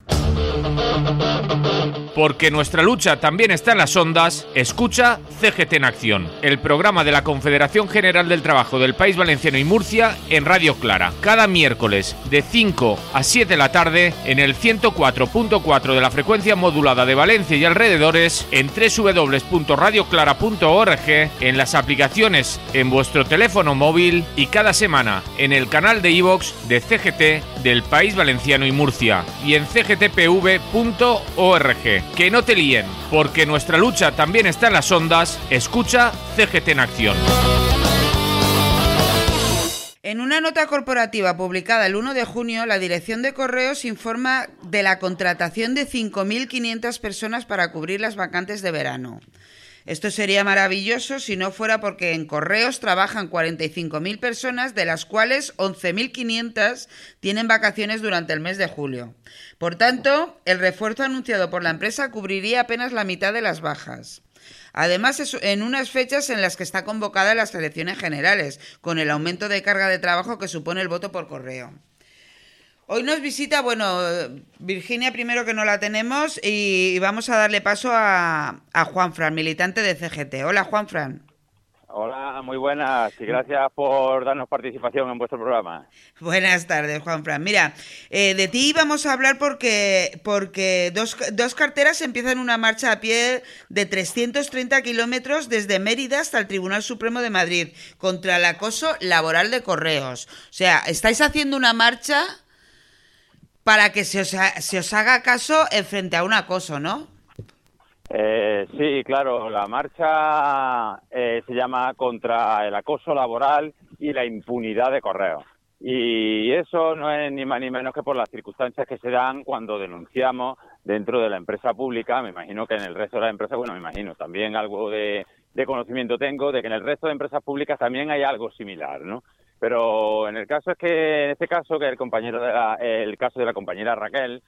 Bye. Porque nuestra lucha también está en las ondas, escucha CGT en Acción, el programa de la Confederación General del Trabajo del País Valenciano y Murcia en Radio Clara, cada miércoles de 5 a 7 de la tarde en el 104.4 de la frecuencia modulada de Valencia y alrededores, en www.radioclara.org, en las aplicaciones en vuestro teléfono móvil y cada semana en el canal de iVox de CGT del País Valenciano y Murcia y en cgtpv.org. Que no te líen, porque nuestra lucha también está en las ondas. Escucha CGT en acción. En una nota corporativa publicada el 1 de junio, la Dirección de Correos informa de la contratación de 5.500 personas para cubrir las vacantes de verano. Esto sería maravilloso si no fuera porque en correos trabajan 45.000 personas, de las cuales 11.500 tienen vacaciones durante el mes de julio. Por tanto, el refuerzo anunciado por la empresa cubriría apenas la mitad de las bajas. Además, en unas fechas en las que está convocada las elecciones generales, con el aumento de carga de trabajo que supone el voto por correo. Hoy nos visita, bueno, Virginia primero que no la tenemos y vamos a darle paso a, a Juan Fran, militante de CGT. Hola Juan Fran. Hola, muy buenas y gracias por darnos participación en vuestro programa. Buenas tardes, Juan Fran. Mira, eh, de ti vamos a hablar porque, porque dos, dos carteras empiezan una marcha a pie de 330 kilómetros desde Mérida hasta el Tribunal Supremo de Madrid contra el acoso laboral de correos. O sea, estáis haciendo una marcha para que se os, se os haga caso frente a un acoso, ¿no? Eh, sí, claro, la marcha eh, se llama contra el acoso laboral y la impunidad de correo. Y eso no es ni más ni menos que por las circunstancias que se dan cuando denunciamos dentro de la empresa pública. Me imagino que en el resto de las empresas, bueno, me imagino, también algo de, de conocimiento tengo de que en el resto de empresas públicas también hay algo similar, ¿no? Pero en el caso es que, en este caso, que el compañero de el caso de la compañera Raquel,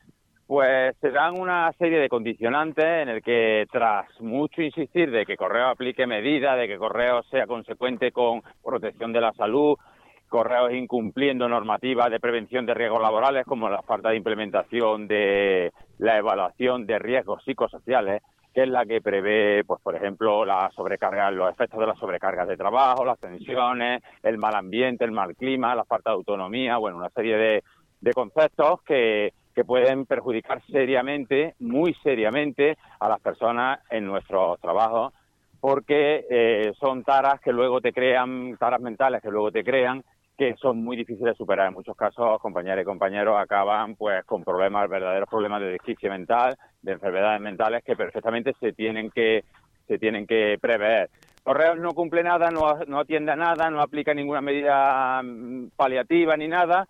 pues se dan una serie de condicionantes en el que tras mucho insistir de que Correo aplique medidas, de que Correo sea consecuente con protección de la salud, Correos incumpliendo normativas de prevención de riesgos laborales como la falta de implementación de la evaluación de riesgos psicosociales, que es la que prevé, pues por ejemplo, la sobrecarga, los efectos de las sobrecargas de trabajo, las tensiones, el mal ambiente, el mal clima, la falta de autonomía, bueno, una serie de, de conceptos que, que pueden perjudicar seriamente, muy seriamente, a las personas en nuestros trabajos, porque eh, son taras que luego te crean, taras mentales que luego te crean que son muy difíciles de superar. En muchos casos, compañeras y compañeros acaban pues con problemas, verdaderos problemas de desquicia mental, de enfermedades mentales que perfectamente se tienen que se tienen que prever. Correos no cumple nada, no, no atiende a nada, no aplica ninguna medida mm, paliativa ni nada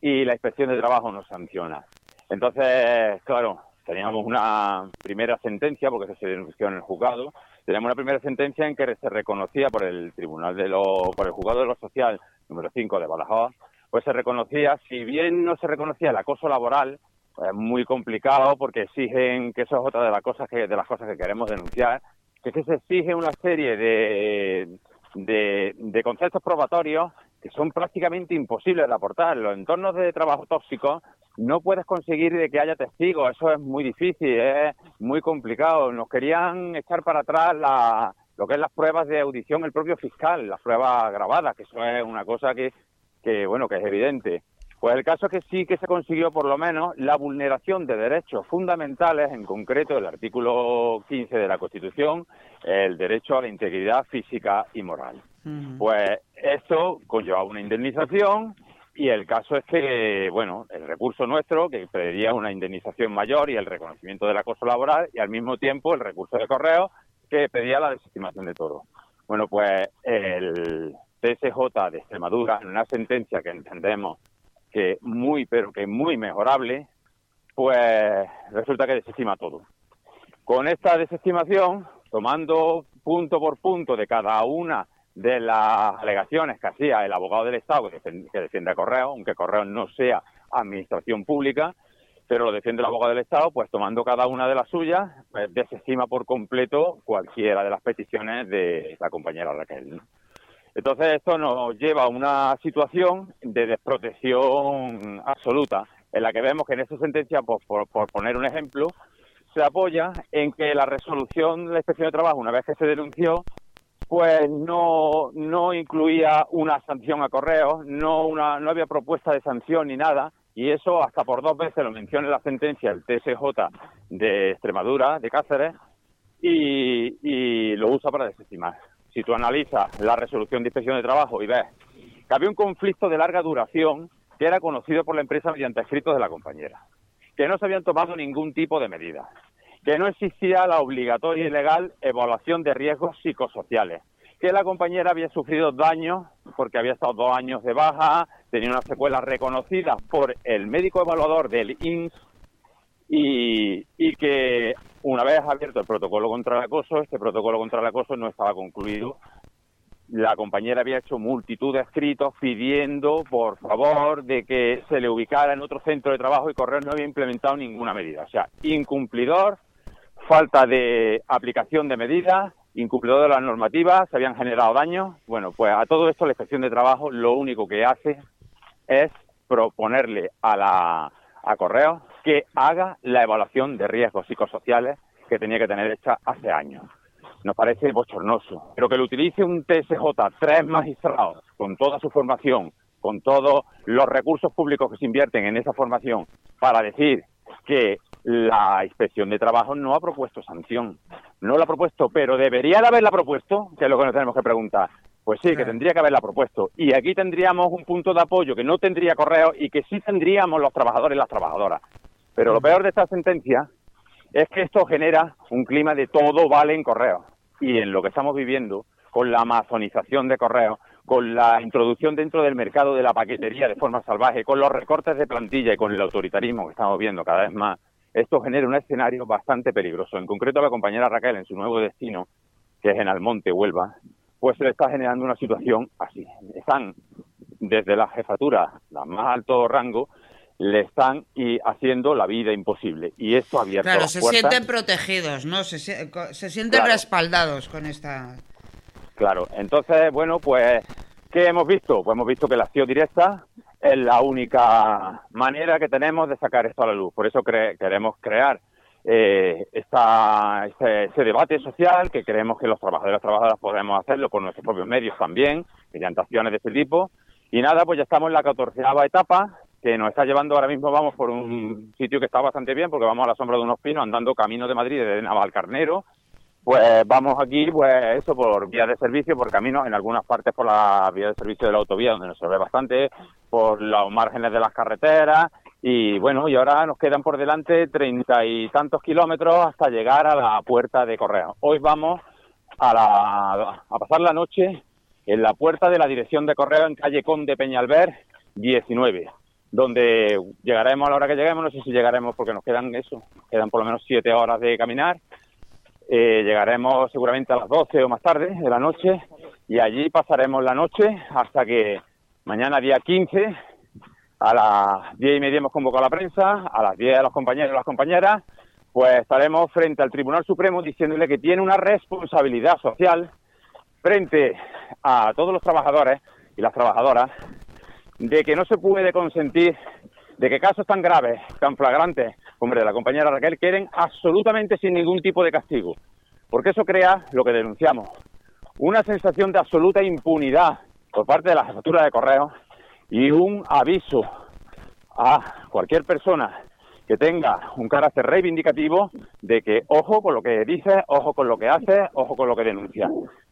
y la inspección de trabajo no sanciona. Entonces, claro, teníamos una primera sentencia, porque se denunció en el juzgado, teníamos una primera sentencia en que se reconocía por el Tribunal de lo, por el Juzgado de lo Social número 5 de Badajoz, pues se reconocía, si bien no se reconocía el acoso laboral, es muy complicado porque exigen, que eso es otra de las cosas que, de las cosas que queremos denunciar, que, se exige una serie de, de conceptos probatorios que son prácticamente imposibles de aportar. Los entornos de trabajo tóxicos no puedes conseguir de que haya testigos, eso es muy difícil, es muy complicado. Nos querían echar para atrás la, lo que es las pruebas de audición el propio fiscal, las pruebas grabadas, que eso es una cosa que, que bueno, que es evidente. Pues el caso es que sí que se consiguió por lo menos la vulneración de derechos fundamentales, en concreto el artículo 15 de la Constitución, el derecho a la integridad física y moral. Pues esto conlleva una indemnización y el caso es que, bueno, el recurso nuestro, que pedía una indemnización mayor y el reconocimiento del acoso laboral, y al mismo tiempo el recurso de correo, que pedía la desestimación de todo. Bueno, pues el TSJ de Extremadura, en una sentencia que entendemos que muy, pero que muy mejorable, pues resulta que desestima todo. Con esta desestimación, tomando punto por punto de cada una de las alegaciones que hacía el abogado del Estado que defiende, a Correo, aunque Correo no sea administración pública, pero lo defiende el abogado del Estado, pues tomando cada una de las suyas, pues desestima por completo cualquiera de las peticiones de la compañera Raquel. Entonces esto nos lleva a una situación de desprotección absoluta, en la que vemos que en esta sentencia, por poner un ejemplo, se apoya en que la resolución de la inspección de trabajo, una vez que se denunció, pues no, no incluía una sanción a correo, no, una, no había propuesta de sanción ni nada, y eso hasta por dos veces lo menciona en la sentencia el TSJ de Extremadura, de Cáceres, y, y lo usa para desestimar. Si tú analizas la resolución de inspección de trabajo y ves que había un conflicto de larga duración que era conocido por la empresa mediante escritos de la compañera que no se habían tomado ningún tipo de medida, que no existía la obligatoria y legal evaluación de riesgos psicosociales, que la compañera había sufrido daños porque había estado dos años de baja, tenía una secuela reconocida por el médico evaluador del INS y, y, que una vez abierto el protocolo contra el acoso, este protocolo contra el acoso no estaba concluido la compañera había hecho multitud de escritos pidiendo, por favor, de que se le ubicara en otro centro de trabajo y Correos no había implementado ninguna medida. O sea, incumplidor, falta de aplicación de medidas, incumplidor de las normativas, se habían generado daños. Bueno, pues a todo esto la inspección de trabajo lo único que hace es proponerle a la a que haga la evaluación de riesgos psicosociales que tenía que tener hecha hace años nos parece bochornoso. Pero que lo utilice un TSJ, tres magistrados, con toda su formación, con todos los recursos públicos que se invierten en esa formación, para decir que la inspección de trabajo no ha propuesto sanción. No la ha propuesto, pero debería de haberla propuesto, que es lo que nos tenemos que preguntar. Pues sí, que tendría que haberla propuesto. Y aquí tendríamos un punto de apoyo que no tendría correo y que sí tendríamos los trabajadores y las trabajadoras. Pero lo peor de esta sentencia es que esto genera un clima de todo vale en correo. Y en lo que estamos viviendo, con la amazonización de correo, con la introducción dentro del mercado de la paquetería de forma salvaje, con los recortes de plantilla y con el autoritarismo que estamos viendo cada vez más, esto genera un escenario bastante peligroso. En concreto, la compañera Raquel, en su nuevo destino, que es en Almonte, Huelva, pues se le está generando una situación así. Están desde la jefatura, la más alto rango, le están y haciendo la vida imposible. Y esto abierto Claro, se sienten protegidos, ¿no? Se, se sienten respaldados con esta... Claro, entonces, bueno, pues, ¿qué hemos visto? Pues hemos visto que la acción directa es la única manera que tenemos de sacar esto a la luz. Por eso queremos crear eh, esta, este, ese debate social, que creemos que los trabajadores y las trabajadoras podemos hacerlo por nuestros propios medios también, mediante acciones de este tipo. Y nada, pues ya estamos en la catorceava etapa, que nos está llevando ahora mismo, vamos por un sitio que está bastante bien, porque vamos a la sombra de unos pinos, andando camino de Madrid, de Navalcarnero, pues vamos aquí, pues eso, por vías de servicio, por caminos, en algunas partes por la vía de servicio de la autovía, donde nos se ve bastante, por los márgenes de las carreteras, y bueno, y ahora nos quedan por delante treinta y tantos kilómetros hasta llegar a la puerta de Correo. Hoy vamos a, la, a pasar la noche en la puerta de la dirección de Correo en calle Conde Peñalver 19 donde llegaremos a la hora que lleguemos, no sé si llegaremos porque nos quedan eso, quedan por lo menos siete horas de caminar, eh, llegaremos seguramente a las 12 o más tarde de la noche y allí pasaremos la noche hasta que mañana día 15 a las diez y media hemos convocado a la prensa, a las 10 a los compañeros y las compañeras, pues estaremos frente al Tribunal Supremo diciéndole que tiene una responsabilidad social frente a todos los trabajadores y las trabajadoras de que no se puede consentir de que casos tan graves, tan flagrantes el de la compañera Raquel queden absolutamente sin ningún tipo de castigo. Porque eso crea lo que denunciamos, una sensación de absoluta impunidad por parte de la jefatura de correo y un aviso a cualquier persona que tenga un carácter reivindicativo de que ojo con lo que dice, ojo con lo que hace, ojo con lo que denuncia.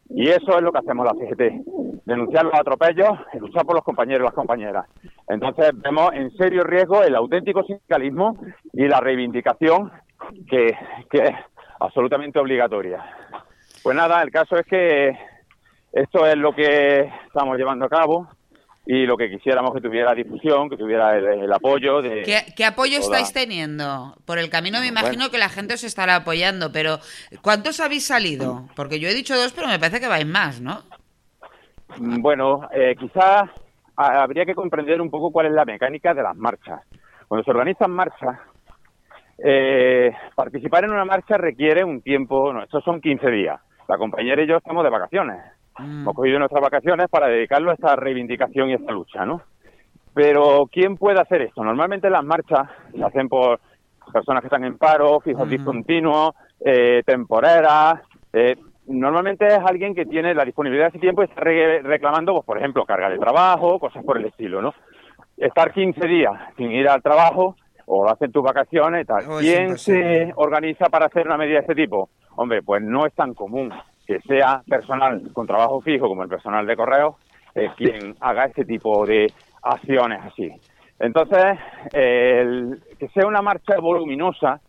Y eso es lo que hacemos la CGT, denunciar los atropellos y luchar por los compañeros y las compañeras. Entonces vemos en serio riesgo el auténtico sindicalismo y la reivindicación que es absolutamente obligatoria. Pues nada, el caso es que esto es lo que estamos llevando a cabo y lo que quisiéramos que tuviera difusión, que tuviera el, apoyo de... ¿Qué, apoyo estáis teniendo? Por el camino me imagino que la gente os estará apoyando, pero ¿cuántos habéis salido? Porque yo he dicho dos, pero me parece que vais más, ¿no? Bueno, eh, quizás habría que comprender un poco cuál es la mecánica de las marchas. Cuando se organizan marchas, eh, participar en una marcha requiere un tiempo, no, estos son 15 días. La compañera y yo estamos de vacaciones. Mm. Hemos cogido nuestras vacaciones para dedicarlo a esta reivindicación y esta lucha, ¿no? Pero ¿quién puede hacer esto? Normalmente las marchas se hacen por personas que están en paro, fijos mm. discontinuos, eh, temporeras. Eh, normalmente es alguien que tiene la disponibilidad de ese tiempo y está reclamando, pues, por ejemplo, carga de trabajo, cosas por el estilo, ¿no? Estar 15 días sin ir al trabajo o lo hacen tus vacaciones y tal. ¿Quién se organiza para hacer una medida de este tipo? Hombre, pues no es tan común que sea personal con trabajo fijo como el personal de correo eh, quien haga este tipo de acciones así. Entonces, que sea una marcha voluminosa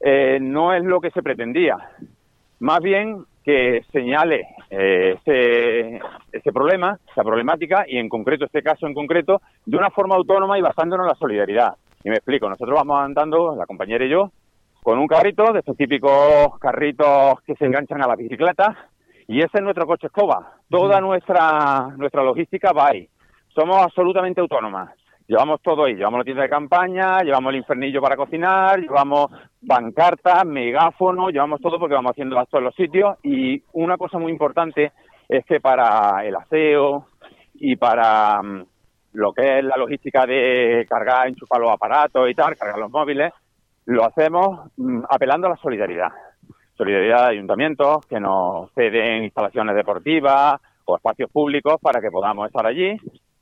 eh, no es lo que se pretendía. Más bien que señale eh, ese, ese, problema, esa problemática, y en concreto, este caso en concreto, de una forma autónoma y basándonos en la solidaridad. Y me explico, nosotros vamos andando, la compañera y yo, con un carrito, de estos típicos carritos que se enganchan a la bicicleta, y ese es nuestro coche escoba. Toda nuestra, nuestra logística va ahí. Somos absolutamente autónomas. Llevamos todo ahí, llevamos la tienda de campaña, llevamos el infernillo para cocinar, llevamos pancartas, megáfonos, llevamos todo porque vamos haciendo actos en los sitios y una cosa muy importante es que para el aseo y para mm, lo que es la logística de cargar, enchufar los aparatos y tal, cargar los móviles, lo hacemos mm, apelando a la solidaridad. Solidaridad de ayuntamientos que nos ceden instalaciones deportivas o espacios públicos para que podamos estar allí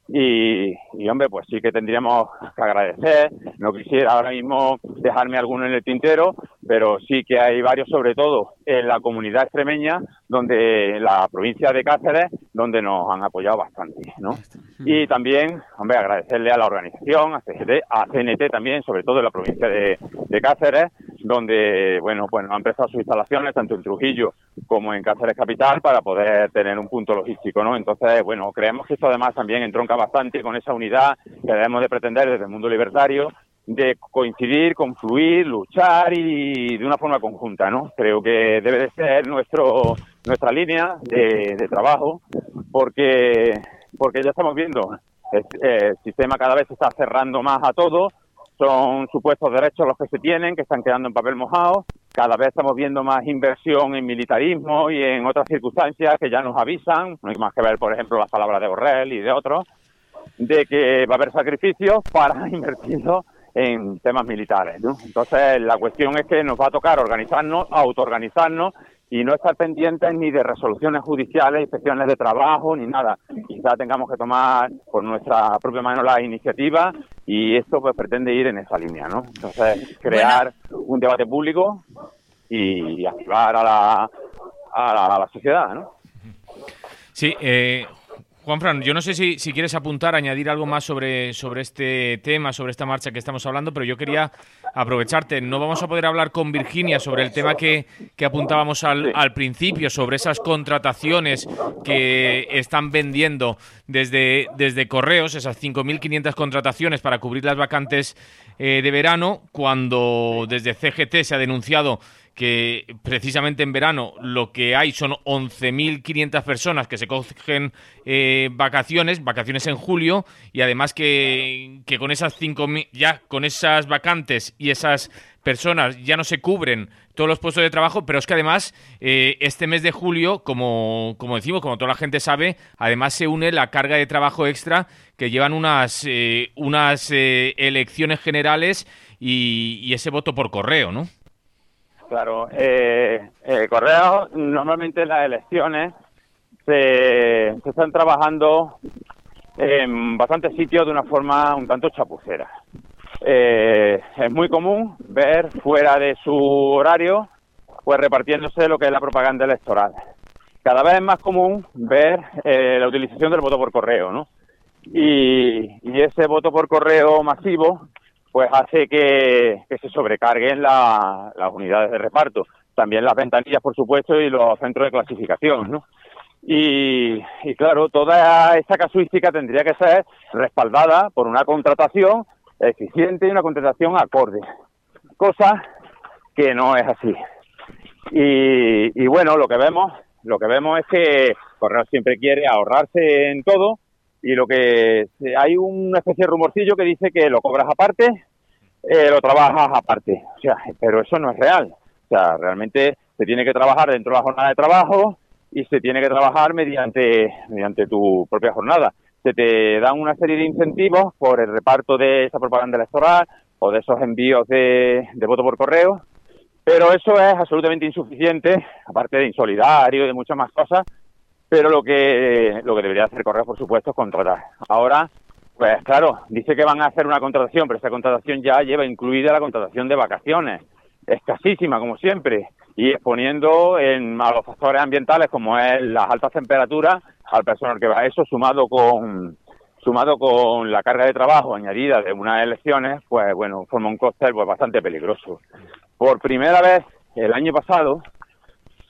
y, hombre, pues sí que tendríamos que agradecer. No quisiera ahora mismo dejarme alguno en el tintero, pero sí que hay varios, sobre todo en la comunidad extremeña, donde la provincia de Cáceres, donde nos han apoyado bastante, ¿no? Y también, agradecerle a la organización, a CGT, a CNT también, sobre todo en la provincia de, Cáceres, donde, bueno, pues han prestado sus instalaciones tanto en Trujillo como en Cáceres Capital para poder tener un punto logístico, ¿no? Entonces, bueno, creemos que esto además también entronca bastante con esa unidad que debemos de pretender desde el mundo libertario de coincidir, confluir, luchar y de una forma conjunta, ¿no? Creo que debe de ser nuestro nuestra línea de trabajo porque porque ya estamos viendo el, el sistema cada vez se está cerrando más a todo son supuestos derechos los que se tienen, que están quedando en papel mojado. Cada vez estamos viendo más inversión en militarismo y en otras circunstancias que ya nos avisan, no hay más que ver, por ejemplo, las palabras de Borrell y de otros, de que va a haber sacrificios para invertirlo en temas militares. Entonces, la cuestión es que nos va a tocar organizarnos, autoorganizarnos y no estar pendientes ni de resoluciones judiciales, inspecciones de trabajo, ni nada. Quizá tengamos que tomar por nuestra propia mano la iniciativa y esto pues pretende ir en esa línea, ¿no? Entonces, crear un debate público y activar a la, a la, sociedad, ¿no? Sí, eh, Juanfran, yo no sé si, si, quieres apuntar, añadir algo más sobre, sobre este tema, sobre esta marcha que estamos hablando, pero yo quería aprovecharte. No vamos a poder hablar con Virginia sobre el tema que, que apuntábamos al, al, principio, sobre esas contrataciones que están vendiendo desde, desde correos, esas 5.500 contrataciones para cubrir las vacantes eh, de verano, cuando desde CGT se ha denunciado que precisamente en verano lo que hay son 11.500 personas que se cogen eh, vacaciones, vacaciones en julio, y además que, que con esas 5.000, ya con esas vacantes y esas personas ya no se cubren todos los puestos de trabajo, pero es que además eh, este mes de julio, como, como decimos, como toda la gente sabe, además se une la carga de trabajo extra que llevan unas, eh, unas elecciones generales y ese voto por correo, ¿no? Claro, eh, eh, Correo, normalmente las elecciones se, están trabajando en bastantes sitios de una forma un tanto chapucera. Eh, es muy común ver fuera de su horario, pues repartiéndose lo que es la propaganda electoral. Cada vez es más común ver eh, la utilización del voto por correo, ¿no? Y, y ese voto por correo masivo pues hace que, se sobrecarguen las unidades de reparto. También las ventanillas, por supuesto, y los centros de clasificación, ¿no? Y, y claro, toda esa casuística tendría que ser respaldada por una contratación eficiente y una contratación acorde, cosa que no es así. Y, y bueno, lo que vemos, lo que vemos es que Correo siempre quiere ahorrarse en todo y lo que hay una especie de rumorcillo que dice que lo cobras aparte, eh, lo trabajas aparte. O sea, pero eso no es real. O sea, realmente se tiene que trabajar dentro de la jornada de trabajo y se tiene que trabajar mediante, mediante tu propia jornada. Se te dan una serie de incentivos por el reparto de esa propaganda electoral o de esos envíos de, de voto por correo, pero eso es absolutamente insuficiente, aparte de insolidario y de muchas más cosas, pero lo que, lo que debería hacer Correo, por supuesto, es contratar. Ahora, pues claro, dice que van a hacer una contratación, pero esa contratación ya lleva incluida la contratación de vacaciones. Escasísima, como siempre, y exponiendo en, a los factores ambientales, como es las altas temperaturas, al personal que va. Eso sumado con sumado con la carga de trabajo añadida de unas elecciones, pues bueno, forma un cóctel pues, bastante peligroso. Por primera vez el año pasado,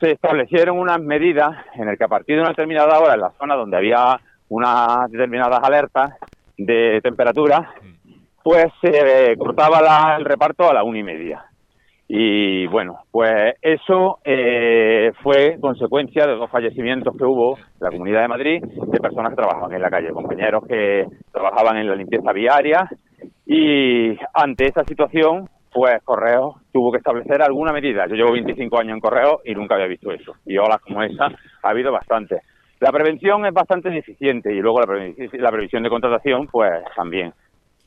se establecieron unas medidas en el que a partir de una determinada hora en la zona donde había unas determinadas alertas de temperatura, pues se cortaba la, el reparto a la una y media. Y bueno, pues eso eh, fue consecuencia de dos fallecimientos que hubo en la Comunidad de Madrid de personas que trabajaban en la calle, compañeros que trabajaban en la limpieza viaria y ante esa situación pues Correo tuvo que establecer alguna medida. Yo llevo 25 años en Correo y nunca había visto eso. Y olas como esa ha habido bastante. La prevención es bastante deficiente y luego la, la previsión de contratación, pues también.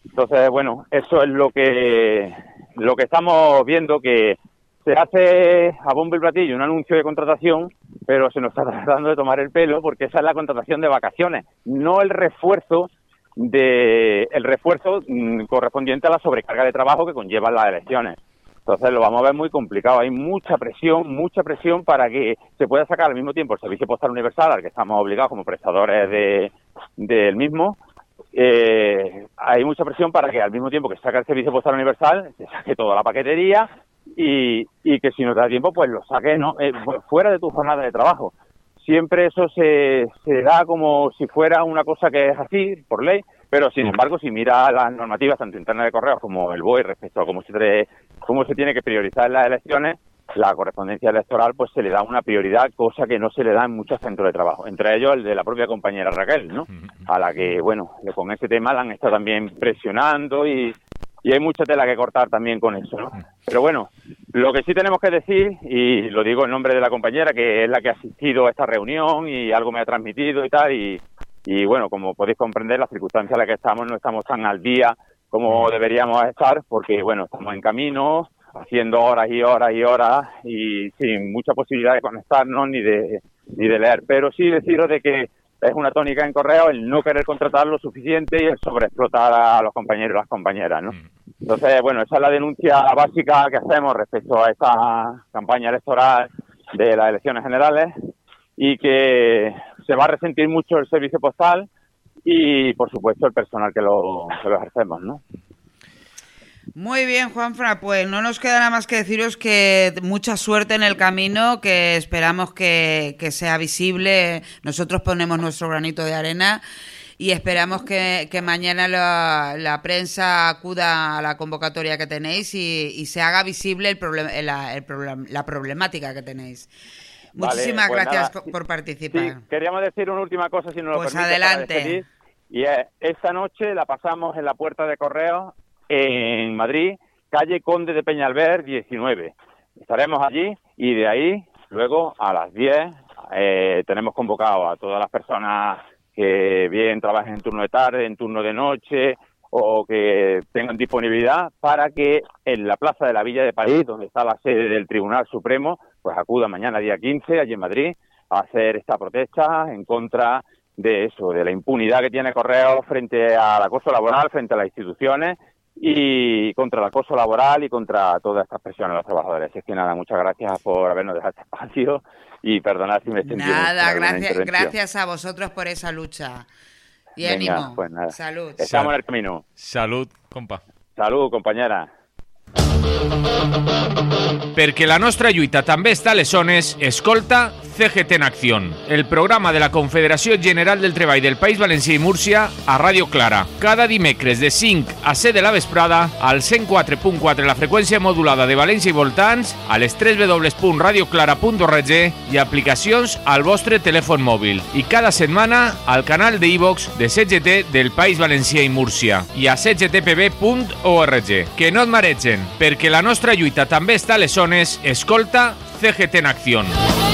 Entonces, bueno, eso es lo que lo que estamos viendo que se hace a bombo y platillo un anuncio de contratación, pero se nos está tratando de tomar el pelo porque esa es la contratación de vacaciones, no el refuerzo de el refuerzo mm, correspondiente a la sobrecarga de trabajo que conllevan las elecciones. Entonces lo vamos a ver muy complicado. Hay mucha presión, mucha presión para que se pueda sacar al mismo tiempo el servicio postal universal al que estamos obligados como prestadores de, del mismo. Eh, hay mucha presión para que al mismo tiempo que se saca el servicio postal universal se saque toda la paquetería y, y que si no te da tiempo pues lo saque ¿no? Eh, fuera de tu jornada de trabajo siempre eso se, se da como si fuera una cosa que es así, por ley, pero sin embargo, si mira las normativas tanto internas de correos como el BOE respecto a cómo se, cómo se tiene que priorizar en las elecciones, la correspondencia electoral pues se le da una prioridad, cosa que no se le da en muchos centros de trabajo, entre ellos el de la propia compañera Raquel, ¿no? A la que, bueno, con ese tema la han estado también presionando y, y hay mucha tela que cortar también con eso, ¿no? Pero bueno, lo que sí tenemos que decir, y lo digo en nombre de la compañera, que es la que ha asistido a esta reunión y algo me ha transmitido y tal, y, y bueno, como podéis comprender, las circunstancias en las que estamos no estamos tan al día como deberíamos estar, porque bueno, estamos en camino, haciendo horas y horas y horas y sin mucha posibilidad de conectarnos ni de, ni de leer. Pero sí deciros de que es una tónica en correo el no querer contratar lo suficiente y el sobreexplotar a los compañeros y las compañeras, ¿no? Mm. Entonces, bueno, esa es la denuncia básica que hacemos respecto a esta campaña electoral de las elecciones generales y que se va a resentir mucho el servicio postal y, por supuesto, el personal que lo, que lo ejercemos, ¿no? Muy bien, Juanfra, pues no nos queda nada más que deciros que mucha suerte en el camino, que esperamos que, que sea visible. Nosotros ponemos nuestro granito de arena y esperamos que, mañana la, prensa acuda a la convocatoria que tenéis y, se haga visible el la, el la problemática que tenéis. Muchísimas pues gracias por participar. queríamos decir una última cosa, si no lo pues adelante. y esta noche la pasamos en la puerta de correo en Madrid, calle Conde de Peñalver 19. Estaremos allí y de ahí, luego a las 10, eh, tenemos convocado a todas las personas que bien trabajen en turno de tarde, en turno de noche o que tengan disponibilidad para que en la Plaza de la Villa de París, donde está la sede del Tribunal Supremo, pues acuda mañana día 15 allí en Madrid a hacer esta protesta en contra de eso, de la impunidad que tiene Correo frente al acoso laboral, frente a las instituciones y contra el acoso laboral y contra todas estas presiones a los trabajadores. Es que nada, muchas gracias por habernos dejado este espacio y perdonad si me extendí. Nada, gracias, gracias a vosotros por esa lucha. Y ánimo. Pues nada. Salud. Estamos en el camino. Salud, compa. Salud, compañera. Perquè la nostra lluita també està a les zones, escolta CGT en Acció, el programa de la Confederació General del Treball del País Valencià i Múrcia a Ràdio Clara. Cada dimecres de 5 a 7 de la vesprada al 104.4 la freqüència modulada de València i voltants, a les 3 www.radioclara.org i aplicacions al vostre telèfon mòbil. I cada setmana al canal de iVox de CGT del País Valencià i Múrcia i a cgtpb.org. Que no et maregen, perquè la nostra lluita també està a les. Escolta CGT en Acció.